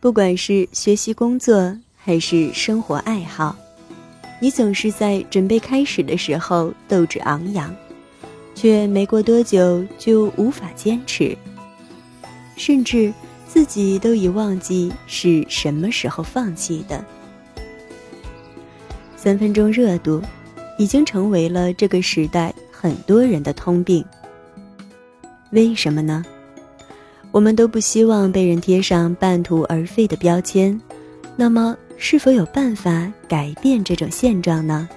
不管是学习、工作还是生活爱好，你总是在准备开始的时候斗志昂扬，却没过多久就无法坚持，甚至自己都已忘记是什么时候放弃的。三分钟热度，已经成为了这个时代很多人的通病。为什么呢？我们都不希望被人贴上半途而废的标签，那么是否有办法改变这种现状呢？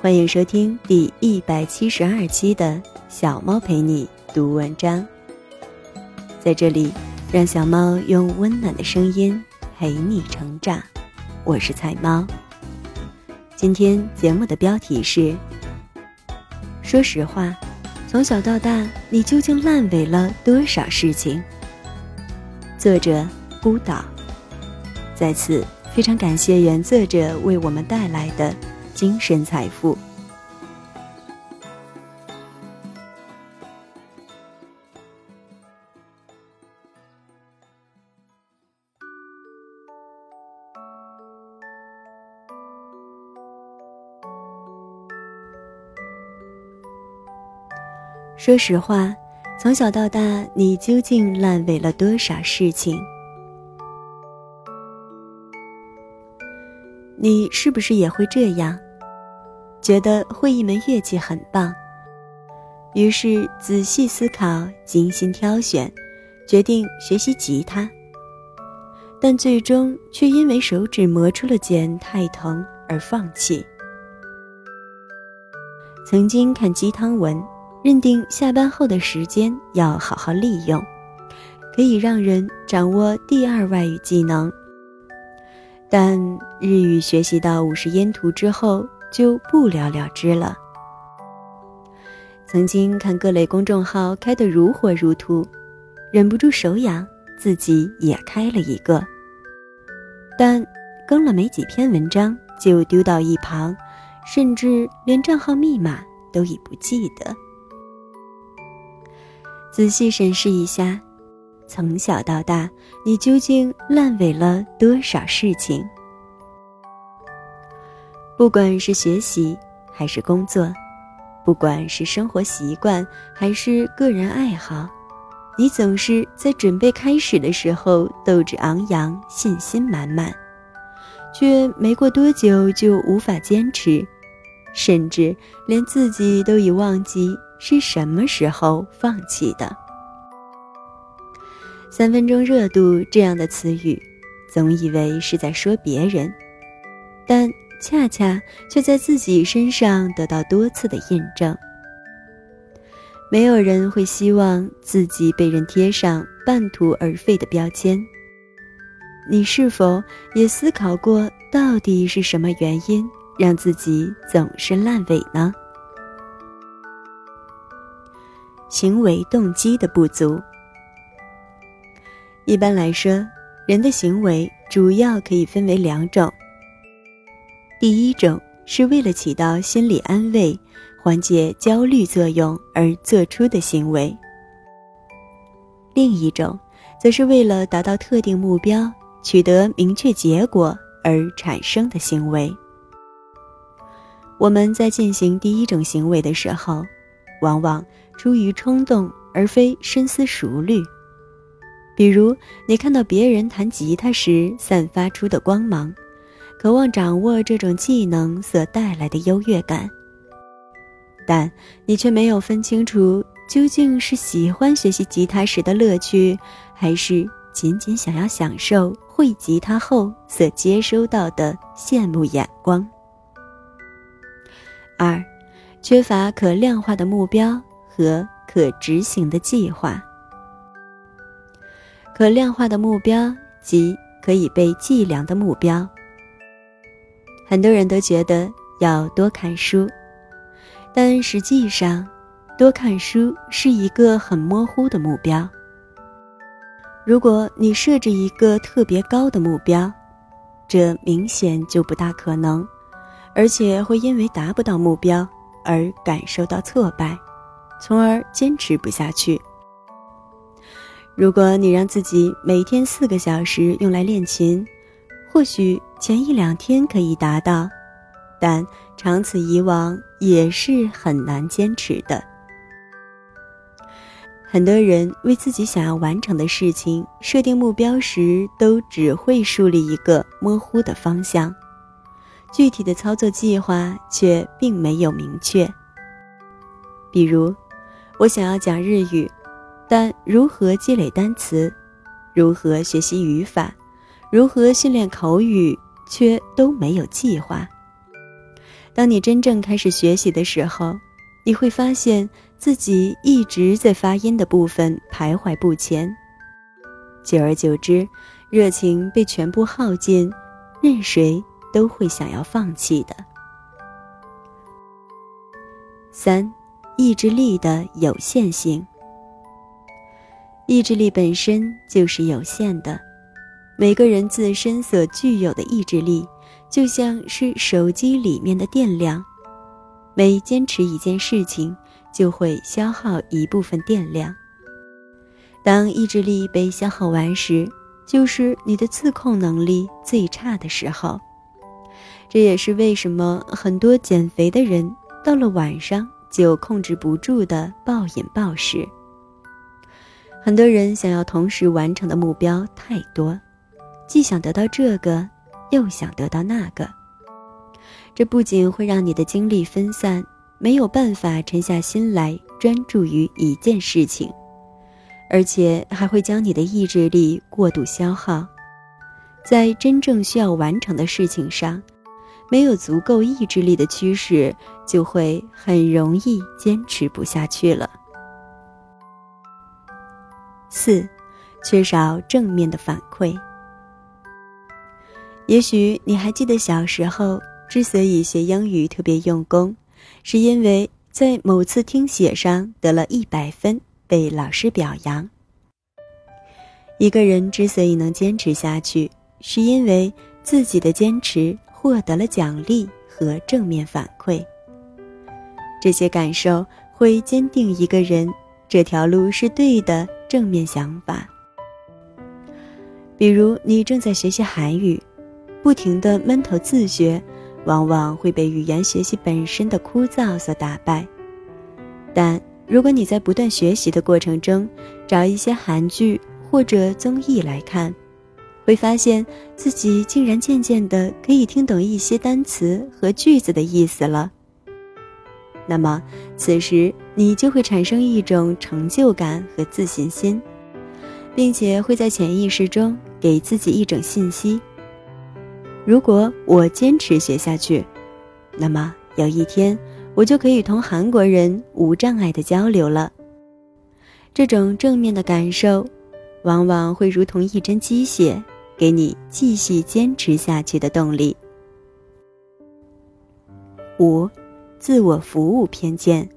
欢迎收听第一百七十二期的小猫陪你读文章。在这里，让小猫用温暖的声音陪你成长。我是彩猫。今天节目的标题是：说实话。从小到大，你究竟烂尾了多少事情？作者孤岛。在此，非常感谢原作者为我们带来的精神财富。说实话，从小到大，你究竟烂尾了多少事情？你是不是也会这样？觉得会一门乐器很棒，于是仔细思考、精心挑选，决定学习吉他，但最终却因为手指磨出了茧太疼而放弃。曾经看鸡汤文。认定下班后的时间要好好利用，可以让人掌握第二外语技能。但日语学习到五十音图之后就不了了之了。曾经看各类公众号开得如火如荼，忍不住手痒，自己也开了一个。但更了没几篇文章就丢到一旁，甚至连账号密码都已不记得。仔细审视一下，从小到大，你究竟烂尾了多少事情？不管是学习还是工作，不管是生活习惯还是个人爱好，你总是在准备开始的时候斗志昂扬、信心满满，却没过多久就无法坚持，甚至连自己都已忘记。是什么时候放弃的？三分钟热度这样的词语，总以为是在说别人，但恰恰却在自己身上得到多次的印证。没有人会希望自己被人贴上半途而废的标签。你是否也思考过，到底是什么原因让自己总是烂尾呢？行为动机的不足。一般来说，人的行为主要可以分为两种。第一种是为了起到心理安慰、缓解焦虑作用而做出的行为；另一种则是为了达到特定目标、取得明确结果而产生的行为。我们在进行第一种行为的时候，往往。出于冲动，而非深思熟虑。比如，你看到别人弹吉他时散发出的光芒，渴望掌握这种技能所带来的优越感，但你却没有分清楚究竟是喜欢学习吉他时的乐趣，还是仅仅想要享受会吉他后所接收到的羡慕眼光。二，缺乏可量化的目标。和可执行的计划，可量化的目标及可以被计量的目标。很多人都觉得要多看书，但实际上，多看书是一个很模糊的目标。如果你设置一个特别高的目标，这明显就不大可能，而且会因为达不到目标而感受到挫败。从而坚持不下去。如果你让自己每天四个小时用来练琴，或许前一两天可以达到，但长此以往也是很难坚持的。很多人为自己想要完成的事情设定目标时，都只会树立一个模糊的方向，具体的操作计划却并没有明确。比如，我想要讲日语，但如何积累单词，如何学习语法，如何训练口语，却都没有计划。当你真正开始学习的时候，你会发现。自己一直在发音的部分徘徊不前，久而久之，热情被全部耗尽，任谁都会想要放弃的。三，意志力的有限性。意志力本身就是有限的，每个人自身所具有的意志力，就像是手机里面的电量，每坚持一件事情。就会消耗一部分电量。当意志力被消耗完时，就是你的自控能力最差的时候。这也是为什么很多减肥的人到了晚上就控制不住的暴饮暴食。很多人想要同时完成的目标太多，既想得到这个，又想得到那个，这不仅会让你的精力分散。没有办法沉下心来专注于一件事情，而且还会将你的意志力过度消耗，在真正需要完成的事情上，没有足够意志力的驱使，就会很容易坚持不下去了。四，缺少正面的反馈。也许你还记得小时候之所以学英语特别用功。是因为在某次听写上得了一百分，被老师表扬。一个人之所以能坚持下去，是因为自己的坚持获得了奖励和正面反馈。这些感受会坚定一个人这条路是对的正面想法。比如，你正在学习韩语，不停的闷头自学。往往会被语言学习本身的枯燥所打败，但如果你在不断学习的过程中，找一些韩剧或者综艺来看，会发现自己竟然渐渐的可以听懂一些单词和句子的意思了。那么，此时你就会产生一种成就感和自信心，并且会在潜意识中给自己一种信息。如果我坚持学下去，那么有一天我就可以同韩国人无障碍的交流了。这种正面的感受，往往会如同一针鸡血，给你继续坚持下去的动力。五，自我服务偏见。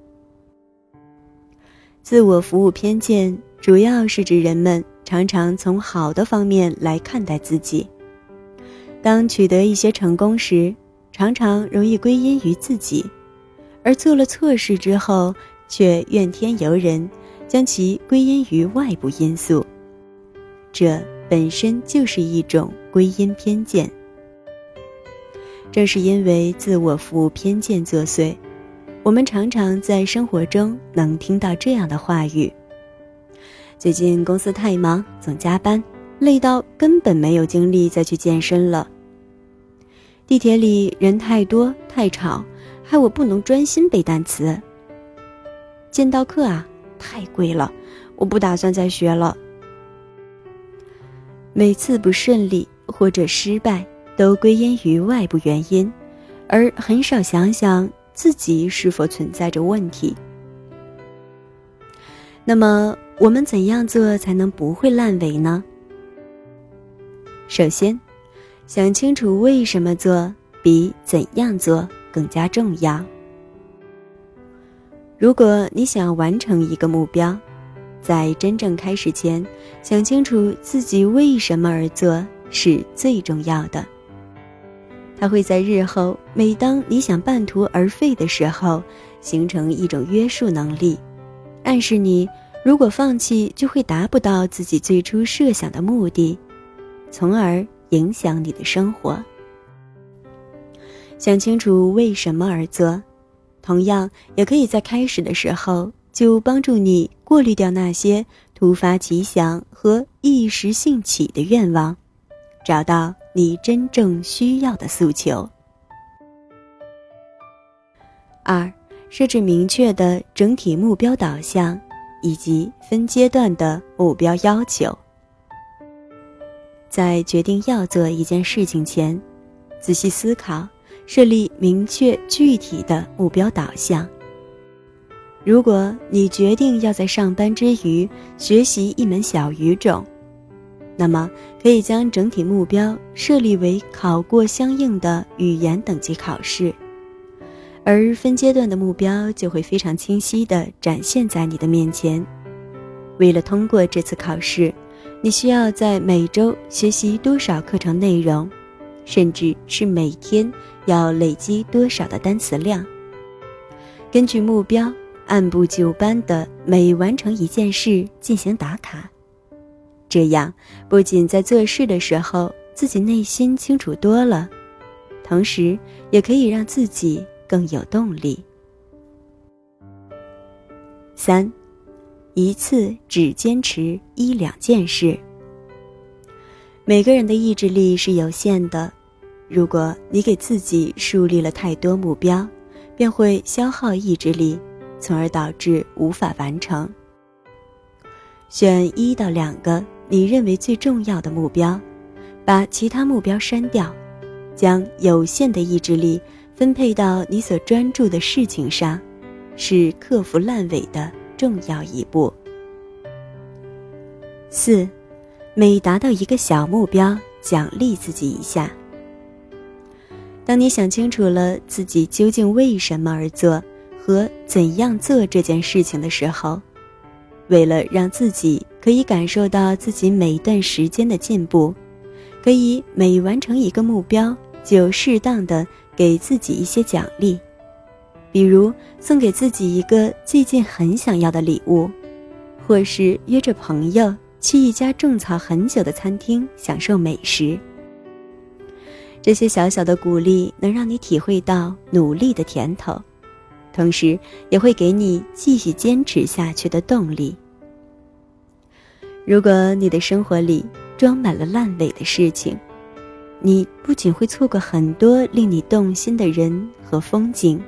自我服务偏见主要是指人们常常从好的方面来看待自己。当取得一些成功时，常常容易归因于自己；而做了错事之后，却怨天尤人，将其归因于外部因素。这本身就是一种归因偏见。正是因为自我服务偏见作祟，我们常常在生活中能听到这样的话语：“最近公司太忙，总加班，累到根本没有精力再去健身了。”地铁里人太多太吵，害我不能专心背单词。剑道课啊，太贵了，我不打算再学了。每次不顺利或者失败，都归因于外部原因，而很少想想自己是否存在着问题。那么，我们怎样做才能不会烂尾呢？首先。想清楚为什么做比怎样做更加重要。如果你想要完成一个目标，在真正开始前，想清楚自己为什么而做是最重要的。它会在日后每当你想半途而废的时候，形成一种约束能力，暗示你如果放弃，就会达不到自己最初设想的目的，从而影响你的生活。想清楚为什么而做，同样也可以在开始的时候就帮助你过滤掉那些突发奇想和一时兴起的愿望，找到你真正需要的诉求。二，设置明确的整体目标导向，以及分阶段的目标要求。在决定要做一件事情前，仔细思考，设立明确具体的目标导向。如果你决定要在上班之余学习一门小语种，那么可以将整体目标设立为考过相应的语言等级考试。而分阶段的目标就会非常清晰地展现在你的面前。为了通过这次考试，你需要在每周学习多少课程内容，甚至是每天要累积多少的单词量。根据目标，按部就班的每完成一件事进行打卡。这样不仅在做事的时候自己内心清楚多了，同时也可以让自己。更有动力。三，一次只坚持一两件事。每个人的意志力是有限的，如果你给自己树立了太多目标，便会消耗意志力，从而导致无法完成。选一到两个你认为最重要的目标，把其他目标删掉，将有限的意志力。分配到你所专注的事情上，是克服烂尾的重要一步。四，每达到一个小目标，奖励自己一下。当你想清楚了自己究竟为什么而做和怎样做这件事情的时候，为了让自己可以感受到自己每一段时间的进步，可以每完成一个目标就适当的。给自己一些奖励，比如送给自己一个最近很想要的礼物，或是约着朋友去一家种草很久的餐厅享受美食。这些小小的鼓励能让你体会到努力的甜头，同时也会给你继续坚持下去的动力。如果你的生活里装满了烂尾的事情，你不仅会错过很多令你动心的人和风景，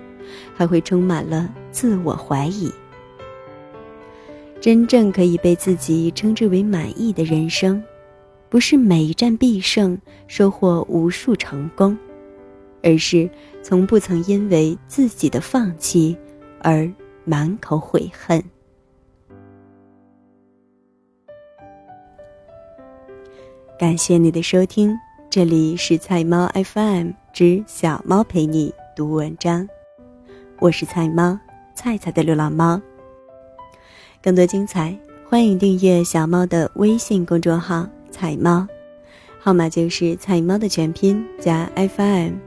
还会充满了自我怀疑。真正可以被自己称之为满意的人生，不是每一战必胜、收获无数成功，而是从不曾因为自己的放弃而满口悔恨。感谢你的收听。这里是菜猫 FM 之小猫陪你读文章，我是菜猫菜菜的流浪猫。更多精彩，欢迎订阅小猫的微信公众号“菜猫”，号码就是菜猫的全拼加 FM。